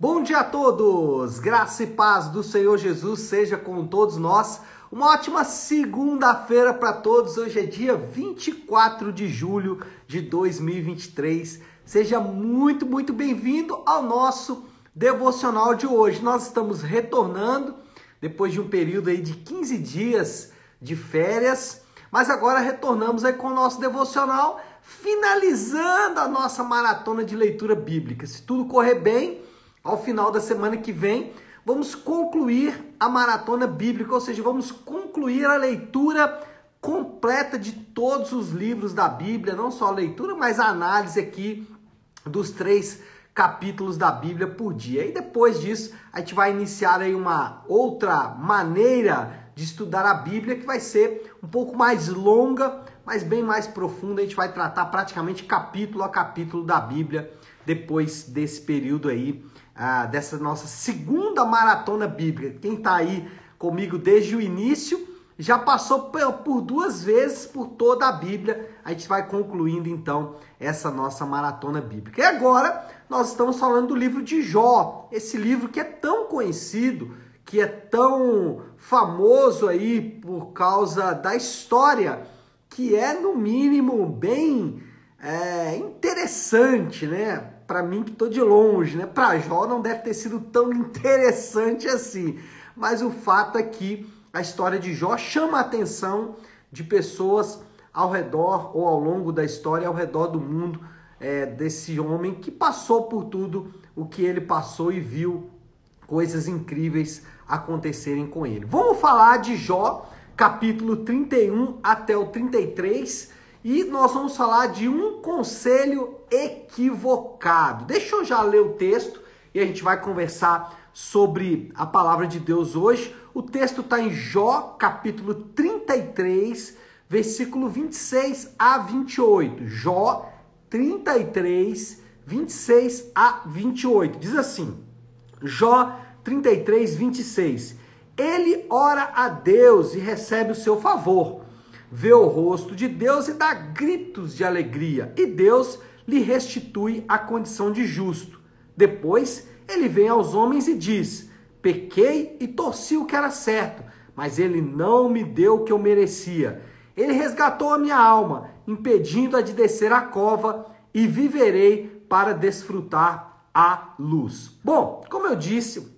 Bom dia a todos! Graça e paz do Senhor Jesus seja com todos nós. Uma ótima segunda-feira para todos. Hoje é dia 24 de julho de 2023. Seja muito, muito bem-vindo ao nosso devocional de hoje. Nós estamos retornando depois de um período aí de 15 dias de férias, mas agora retornamos aí com o nosso devocional, finalizando a nossa maratona de leitura bíblica. Se tudo correr bem, ao final da semana que vem, vamos concluir a maratona bíblica, ou seja, vamos concluir a leitura completa de todos os livros da Bíblia, não só a leitura, mas a análise aqui dos três capítulos da Bíblia por dia. E depois disso, a gente vai iniciar aí uma outra maneira de estudar a Bíblia que vai ser um pouco mais longa, mas bem mais profunda. A gente vai tratar praticamente capítulo a capítulo da Bíblia depois desse período aí ah, dessa nossa segunda maratona bíblica. Quem está aí comigo desde o início já passou por duas vezes por toda a Bíblia. A gente vai concluindo então essa nossa maratona bíblica. E agora nós estamos falando do livro de Jó, esse livro que é tão conhecido, que é tão famoso aí por causa da história, que é no mínimo bem é, interessante, né? Para mim que tô de longe, né? Para Jó não deve ter sido tão interessante assim. Mas o fato é que a história de Jó chama a atenção de pessoas ao redor ou ao longo da história, ao redor do mundo, é, desse homem que passou por tudo o que ele passou e viu coisas incríveis acontecerem com ele. Vamos falar de Jó, capítulo 31 até o 33 e nós vamos falar de um conselho equivocado. Deixa eu já ler o texto e a gente vai conversar sobre a palavra de Deus hoje. O texto está em Jó, capítulo 33, versículo 26 a 28. Jó 33, 26 a 28. Diz assim: Jó 33, 26. Ele ora a Deus e recebe o seu favor vê o rosto de Deus e dá gritos de alegria, e Deus lhe restitui a condição de justo. Depois ele vem aos homens e diz: Pequei e torci o que era certo, mas ele não me deu o que eu merecia. Ele resgatou a minha alma, impedindo-a de descer à cova, e viverei para desfrutar a luz. Bom, como eu disse,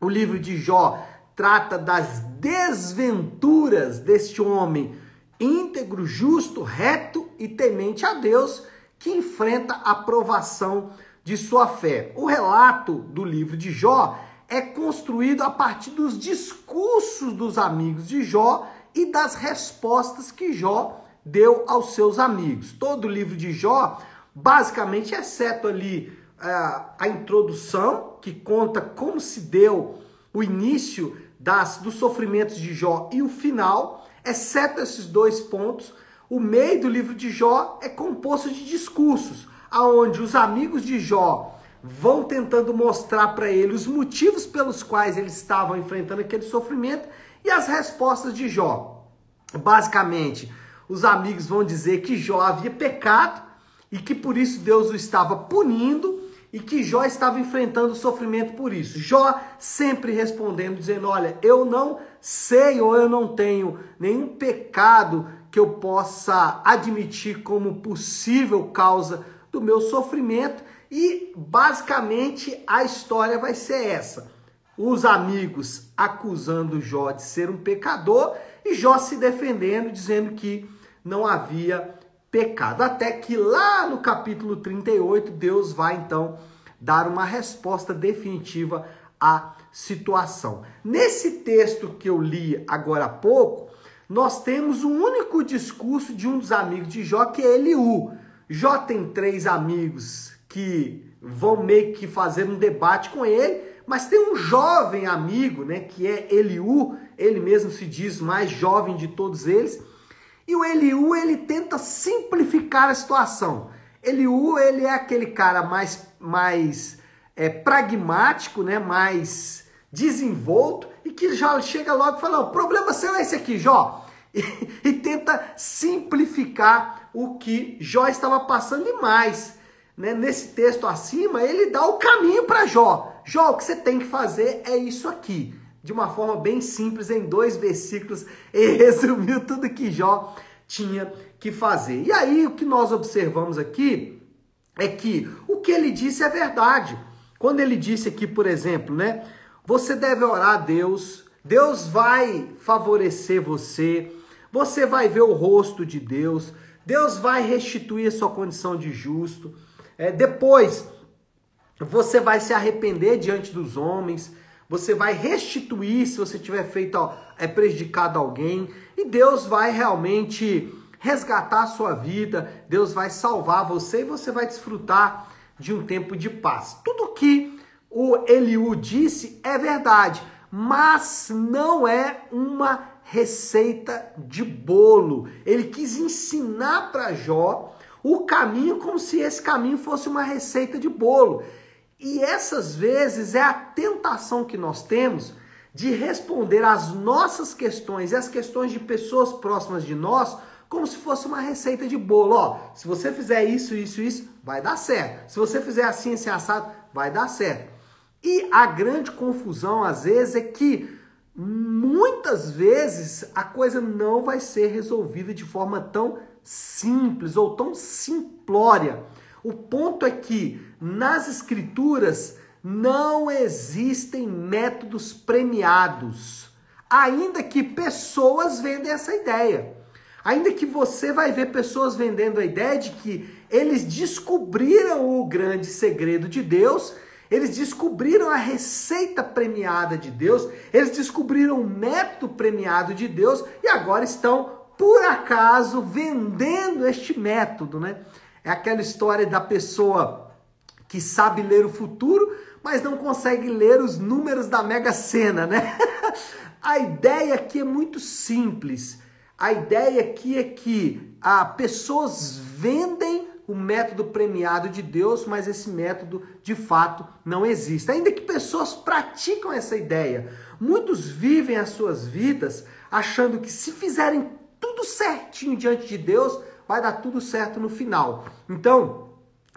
o livro de Jó trata das desventuras deste homem íntegro, justo, reto e temente a Deus, que enfrenta a provação de sua fé. O relato do livro de Jó é construído a partir dos discursos dos amigos de Jó e das respostas que Jó deu aos seus amigos. Todo o livro de Jó, basicamente, exceto ali uh, a introdução, que conta como se deu o início das, dos sofrimentos de Jó e o final, Exceto esses dois pontos, o meio do livro de Jó é composto de discursos, aonde os amigos de Jó vão tentando mostrar para ele os motivos pelos quais eles estavam enfrentando aquele sofrimento e as respostas de Jó. Basicamente, os amigos vão dizer que Jó havia pecado e que por isso Deus o estava punindo e que Jó estava enfrentando sofrimento por isso. Jó sempre respondendo, dizendo: Olha, eu não sei ou eu não tenho nenhum pecado que eu possa admitir como possível causa do meu sofrimento. E basicamente a história vai ser essa: os amigos acusando Jó de ser um pecador e Jó se defendendo, dizendo que não havia pecado. Até que lá no capítulo 38, Deus vai então dar uma resposta definitiva à situação. Nesse texto que eu li agora há pouco, nós temos um único discurso de um dos amigos de Jó, que é Eliú. Jó tem três amigos que vão meio que fazer um debate com ele, mas tem um jovem amigo, né, que é Eliú, ele mesmo se diz mais jovem de todos eles, e o Eliú, ele tenta simplificar a situação. Eliú, ele é aquele cara mais, mais é, pragmático, né? mais desenvolto, e que já chega logo e fala, o problema seu é esse aqui, Jó. E, e tenta simplificar o que Jó estava passando e mais. Né? Nesse texto acima, ele dá o caminho para Jó. Jó, o que você tem que fazer é isso aqui. De uma forma bem simples, em dois versículos, ele resumiu tudo que Jó tinha que fazer. E aí, o que nós observamos aqui é que o que ele disse é verdade. Quando ele disse aqui, por exemplo, né? Você deve orar a Deus, Deus vai favorecer você, você vai ver o rosto de Deus, Deus vai restituir a sua condição de justo. É, depois, você vai se arrepender diante dos homens, você vai restituir se você tiver feito ó, é prejudicado alguém, e Deus vai realmente resgatar a sua vida, Deus vai salvar você e você vai desfrutar de um tempo de paz. Tudo que o Eliú disse é verdade, mas não é uma receita de bolo. Ele quis ensinar para Jó o caminho como se esse caminho fosse uma receita de bolo. E essas vezes é a tentação que nós temos de responder às nossas questões e às questões de pessoas próximas de nós como se fosse uma receita de bolo. Ó, se você fizer isso, isso, isso, vai dar certo. Se você fizer assim, assim, assado, vai dar certo. E a grande confusão, às vezes, é que muitas vezes a coisa não vai ser resolvida de forma tão simples ou tão simplória. O ponto é que nas escrituras não existem métodos premiados, ainda que pessoas vendem essa ideia. Ainda que você vai ver pessoas vendendo a ideia de que eles descobriram o grande segredo de Deus, eles descobriram a receita premiada de Deus, eles descobriram o método premiado de Deus e agora estão, por acaso, vendendo este método, né? É aquela história da pessoa que sabe ler o futuro, mas não consegue ler os números da Mega Sena, né? a ideia aqui é muito simples. A ideia aqui é que ah, pessoas vendem o método premiado de Deus, mas esse método de fato não existe. Ainda que pessoas praticam essa ideia, muitos vivem as suas vidas achando que se fizerem tudo certinho diante de Deus, vai dar tudo certo no final. Então,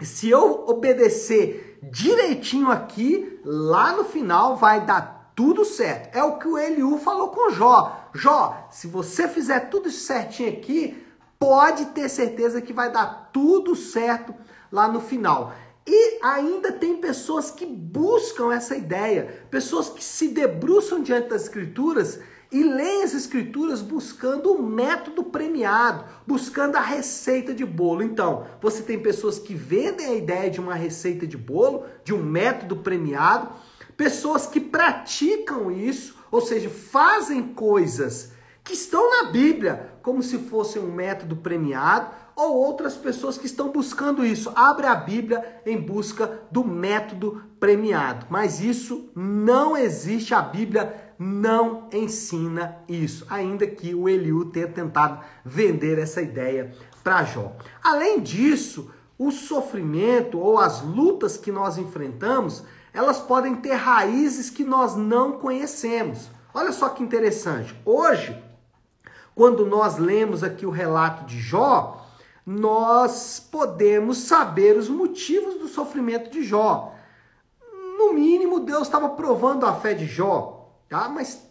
se eu obedecer direitinho aqui, lá no final vai dar tudo certo. É o que o Eliú falou com Jó. Jó, se você fizer tudo certinho aqui, pode ter certeza que vai dar tudo certo lá no final. E ainda tem pessoas que buscam essa ideia, pessoas que se debruçam diante das escrituras e leem as escrituras buscando o método premiado, buscando a receita de bolo. Então, você tem pessoas que vendem a ideia de uma receita de bolo, de um método premiado, pessoas que praticam isso, ou seja, fazem coisas que estão na Bíblia como se fosse um método premiado, ou outras pessoas que estão buscando isso. Abre a Bíblia em busca do método premiado. Mas isso não existe, a Bíblia não ensina isso, ainda que o Eliú tenha tentado vender essa ideia para Jó. Além disso, o sofrimento ou as lutas que nós enfrentamos elas podem ter raízes que nós não conhecemos. Olha só que interessante. Hoje, quando nós lemos aqui o relato de Jó, nós podemos saber os motivos do sofrimento de Jó. No mínimo, Deus estava provando a fé de Jó, tá? Mas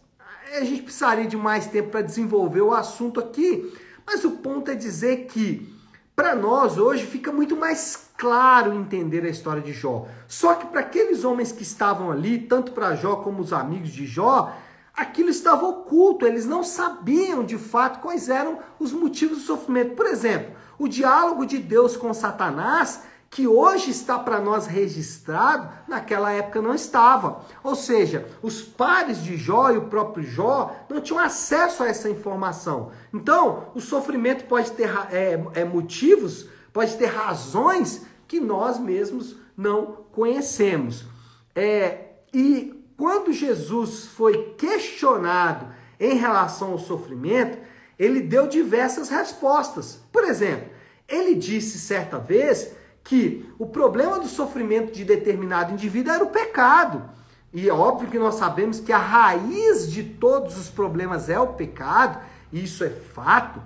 a gente precisaria de mais tempo para desenvolver o assunto aqui. Mas o ponto é dizer que para nós hoje fica muito mais claro entender a história de Jó. Só que para aqueles homens que estavam ali, tanto para Jó como os amigos de Jó, aquilo estava oculto, eles não sabiam de fato quais eram os motivos do sofrimento. Por exemplo, o diálogo de Deus com Satanás que hoje está para nós registrado, naquela época não estava. Ou seja, os pares de Jó e o próprio Jó não tinham acesso a essa informação. Então, o sofrimento pode ter é, é, motivos, pode ter razões que nós mesmos não conhecemos. É, e quando Jesus foi questionado em relação ao sofrimento, ele deu diversas respostas. Por exemplo, ele disse certa vez que o problema do sofrimento de determinado indivíduo era o pecado. E é óbvio que nós sabemos que a raiz de todos os problemas é o pecado, e isso é fato.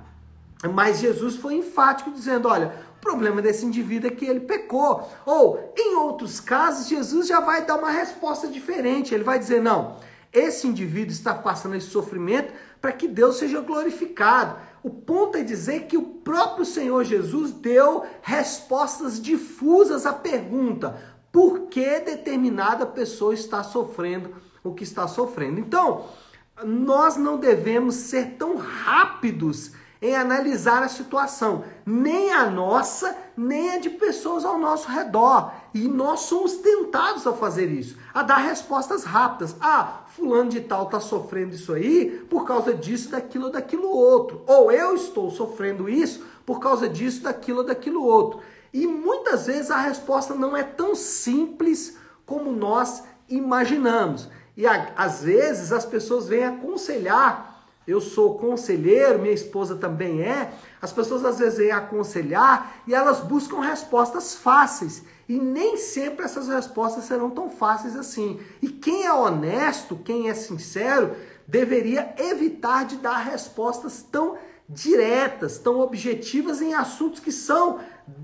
Mas Jesus foi enfático dizendo: olha, O problema desse indivíduo é que ele pecou. Ou, em outros casos, Jesus já vai dar uma resposta diferente. Ele vai dizer: não, esse indivíduo está passando esse sofrimento para que Deus seja glorificado. O ponto é dizer que o próprio Senhor Jesus deu respostas difusas à pergunta: por que determinada pessoa está sofrendo o que está sofrendo? Então, nós não devemos ser tão rápidos em analisar a situação, nem a nossa, nem a de pessoas ao nosso redor. E nós somos tentados a fazer isso, a dar respostas rápidas. Ah, fulano de tal está sofrendo isso aí por causa disso, daquilo, daquilo outro. Ou eu estou sofrendo isso por causa disso, daquilo, daquilo outro. E muitas vezes a resposta não é tão simples como nós imaginamos. E às vezes as pessoas vêm aconselhar eu sou conselheiro, minha esposa também é. As pessoas às vezes vêm aconselhar e elas buscam respostas fáceis. E nem sempre essas respostas serão tão fáceis assim. E quem é honesto, quem é sincero, deveria evitar de dar respostas tão diretas, tão objetivas em assuntos que são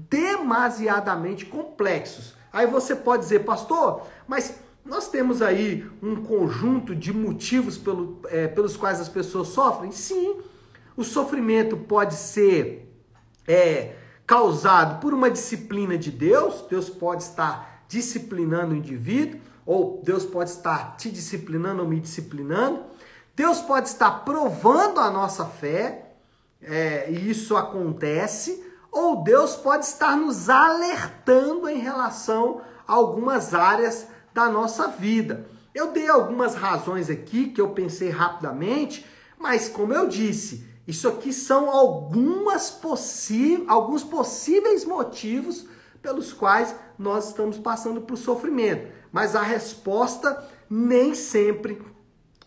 demasiadamente complexos. Aí você pode dizer, pastor, mas nós temos aí um conjunto de motivos pelo, é, pelos quais as pessoas sofrem? Sim. O sofrimento pode ser é, causado por uma disciplina de Deus, Deus pode estar disciplinando o indivíduo, ou Deus pode estar te disciplinando ou me disciplinando. Deus pode estar provando a nossa fé, é, e isso acontece, ou Deus pode estar nos alertando em relação a algumas áreas da nossa vida. Eu dei algumas razões aqui que eu pensei rapidamente, mas como eu disse, isso aqui são algumas possi alguns possíveis motivos pelos quais nós estamos passando por sofrimento. Mas a resposta nem sempre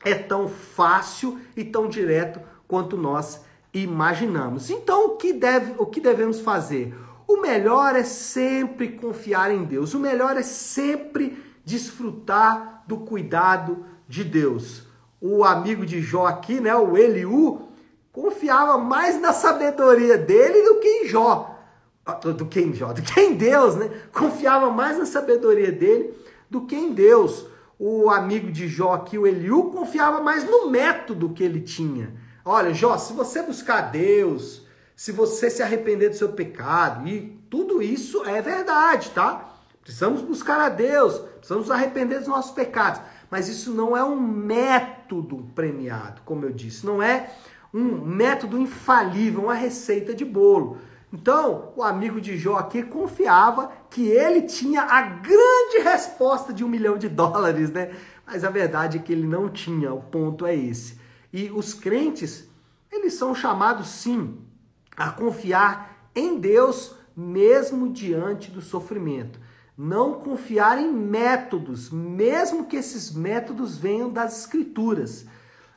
é tão fácil e tão direto quanto nós imaginamos. Então, o que, deve, o que devemos fazer? O melhor é sempre confiar em Deus. O melhor é sempre desfrutar do cuidado de Deus. O amigo de Jó aqui, né, o Eliú, confiava mais na sabedoria dele do que em Jó. Ah, do que em Jó, do que em Deus, né? Confiava mais na sabedoria dele do que em Deus. O amigo de Jó aqui, o Eliú, confiava mais no método que ele tinha. Olha, Jó, se você buscar Deus, se você se arrepender do seu pecado, e tudo isso é verdade, tá? Precisamos buscar a Deus, precisamos arrepender dos nossos pecados. Mas isso não é um método premiado, como eu disse, não é um método infalível, uma receita de bolo. Então, o amigo de Jó aqui confiava que ele tinha a grande resposta de um milhão de dólares, né? Mas a verdade é que ele não tinha, o ponto é esse. E os crentes, eles são chamados sim a confiar em Deus mesmo diante do sofrimento não confiar em métodos, mesmo que esses métodos venham das Escrituras.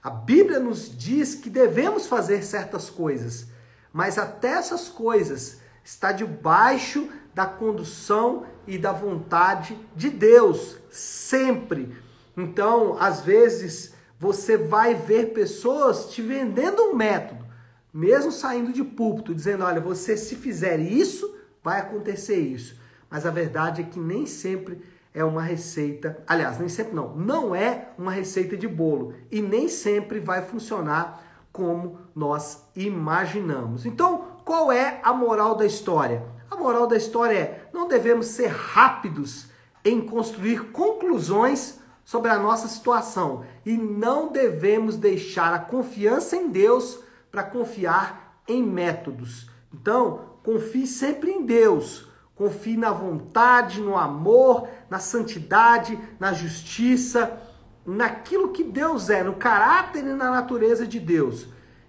A Bíblia nos diz que devemos fazer certas coisas, mas até essas coisas está debaixo da condução e da vontade de Deus, sempre. Então, às vezes, você vai ver pessoas te vendendo um método, mesmo saindo de púlpito, dizendo: olha, você se fizer isso, vai acontecer isso. Mas a verdade é que nem sempre é uma receita, aliás, nem sempre não, não é uma receita de bolo e nem sempre vai funcionar como nós imaginamos. Então, qual é a moral da história? A moral da história é: não devemos ser rápidos em construir conclusões sobre a nossa situação e não devemos deixar a confiança em Deus para confiar em métodos. Então, confie sempre em Deus Confie na vontade, no amor, na santidade, na justiça, naquilo que Deus é, no caráter e na natureza de Deus,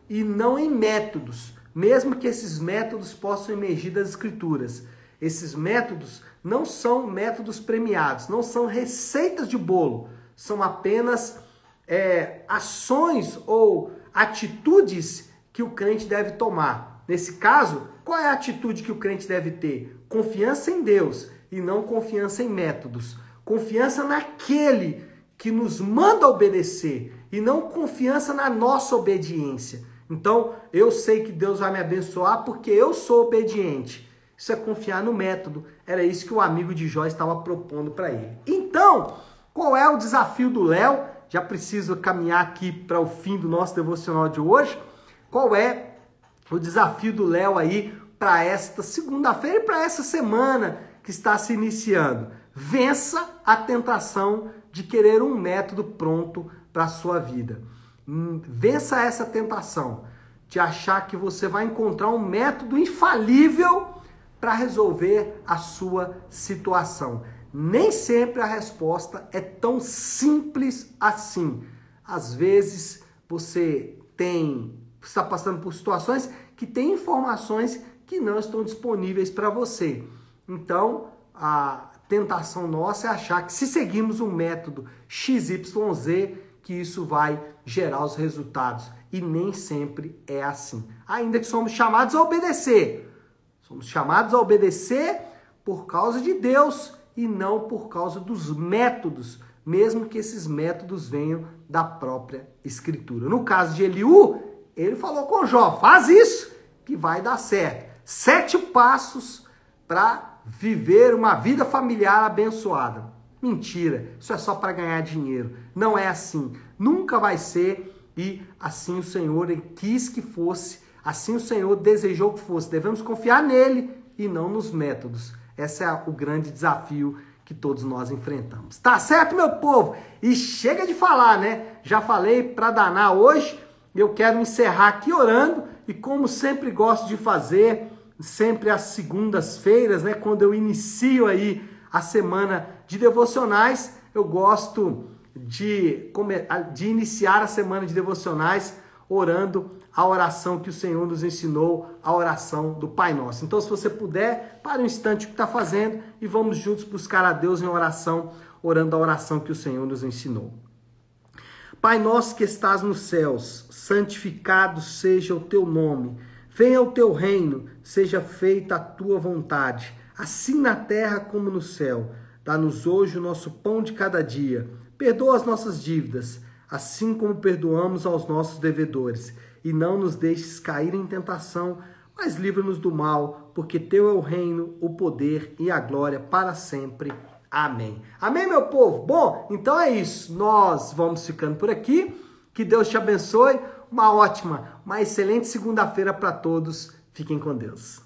e não em métodos, mesmo que esses métodos possam emergir das Escrituras. Esses métodos não são métodos premiados, não são receitas de bolo, são apenas é, ações ou atitudes que o crente deve tomar. Nesse caso, qual é a atitude que o crente deve ter? Confiança em Deus e não confiança em métodos. Confiança naquele que nos manda obedecer e não confiança na nossa obediência. Então, eu sei que Deus vai me abençoar porque eu sou obediente. Isso é confiar no método. Era isso que o amigo de Jó estava propondo para ele. Então, qual é o desafio do Léo? Já preciso caminhar aqui para o fim do nosso devocional de hoje. Qual é o desafio do Léo aí para esta segunda-feira e para essa semana que está se iniciando? Vença a tentação de querer um método pronto para a sua vida. Hum, vença essa tentação de achar que você vai encontrar um método infalível para resolver a sua situação. Nem sempre a resposta é tão simples assim. Às vezes você tem está passando por situações que tem informações que não estão disponíveis para você. Então, a tentação nossa é achar que se seguirmos um método XYZ, que isso vai gerar os resultados. E nem sempre é assim. Ainda que somos chamados a obedecer. Somos chamados a obedecer por causa de Deus e não por causa dos métodos, mesmo que esses métodos venham da própria Escritura. No caso de Eliú, ele falou com Jó: faz isso que vai dar certo. Sete passos para viver uma vida familiar abençoada. Mentira, isso é só para ganhar dinheiro. Não é assim. Nunca vai ser e assim o Senhor quis que fosse, assim o Senhor desejou que fosse. Devemos confiar nele e não nos métodos. Esse é o grande desafio que todos nós enfrentamos. Tá certo, meu povo? E chega de falar, né? Já falei para danar hoje. Eu quero encerrar aqui orando e como sempre gosto de fazer, sempre às segundas-feiras, né, quando eu inicio aí a semana de devocionais, eu gosto de, de iniciar a semana de devocionais orando a oração que o Senhor nos ensinou, a oração do Pai Nosso. Então, se você puder, para um instante o que está fazendo e vamos juntos buscar a Deus em oração, orando a oração que o Senhor nos ensinou. Pai nosso que estás nos céus, santificado seja o teu nome. Venha o teu reino, seja feita a tua vontade, assim na terra como no céu. Dá-nos hoje o nosso pão de cada dia. Perdoa as nossas dívidas, assim como perdoamos aos nossos devedores. E não nos deixes cair em tentação, mas livra-nos do mal, porque teu é o reino, o poder e a glória para sempre. Amém. Amém, meu povo? Bom, então é isso. Nós vamos ficando por aqui. Que Deus te abençoe. Uma ótima, uma excelente segunda-feira para todos. Fiquem com Deus.